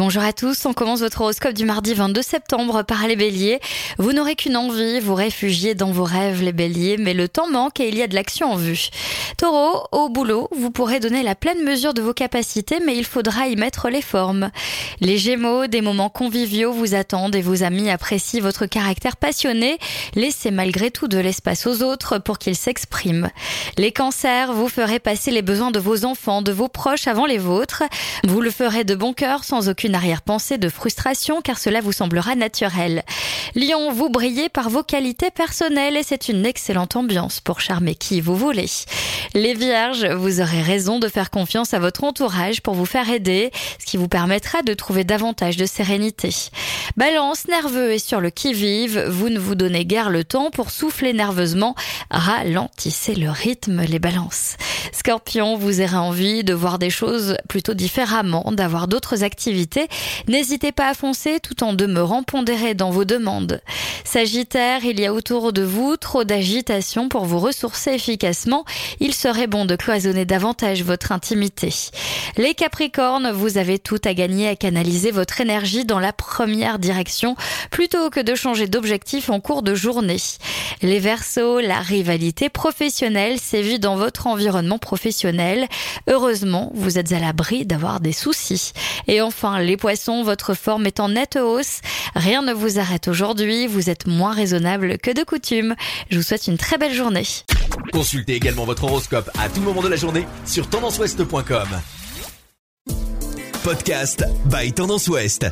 Bonjour à tous, on commence votre horoscope du mardi 22 septembre par les béliers. Vous n'aurez qu'une envie, vous réfugier dans vos rêves les béliers, mais le temps manque et il y a de l'action en vue. Taureau, au boulot, vous pourrez donner la pleine mesure de vos capacités, mais il faudra y mettre les formes. Les gémeaux, des moments conviviaux vous attendent et vos amis apprécient votre caractère passionné. Laissez malgré tout de l'espace aux autres pour qu'ils s'expriment. Les cancers, vous ferez passer les besoins de vos enfants, de vos proches avant les vôtres. Vous le ferez de bon cœur sans aucune une arrière-pensée de frustration car cela vous semblera naturel. Lion, vous brillez par vos qualités personnelles et c'est une excellente ambiance pour charmer qui vous voulez. Les vierges, vous aurez raison de faire confiance à votre entourage pour vous faire aider, ce qui vous permettra de trouver davantage de sérénité. Balance, nerveux et sur le qui-vive, vous ne vous donnez guère le temps pour souffler nerveusement, ralentissez le rythme les balances. Scorpion, vous aurez envie de voir des choses plutôt différemment, d'avoir d'autres activités. N'hésitez pas à foncer tout en demeurant pondéré dans vos demandes. Sagittaire, il y a autour de vous trop d'agitation pour vous ressourcer efficacement. Il serait bon de cloisonner davantage votre intimité. Les Capricornes, vous avez tout à gagner à canaliser votre énergie dans la première direction plutôt que de changer d'objectif en cours de journée. Les Verseaux, la rivalité professionnelle sévit dans votre environnement professionnel. Heureusement, vous êtes à l'abri d'avoir des soucis. Et enfin, les Poissons, votre forme est en nette hausse. Rien ne vous arrête aujourd'hui. Vous êtes moins raisonnable que de coutume. Je vous souhaite une très belle journée. Consultez également votre horoscope à tout moment de la journée sur tendanceouest.com. Podcast by Tendance Ouest.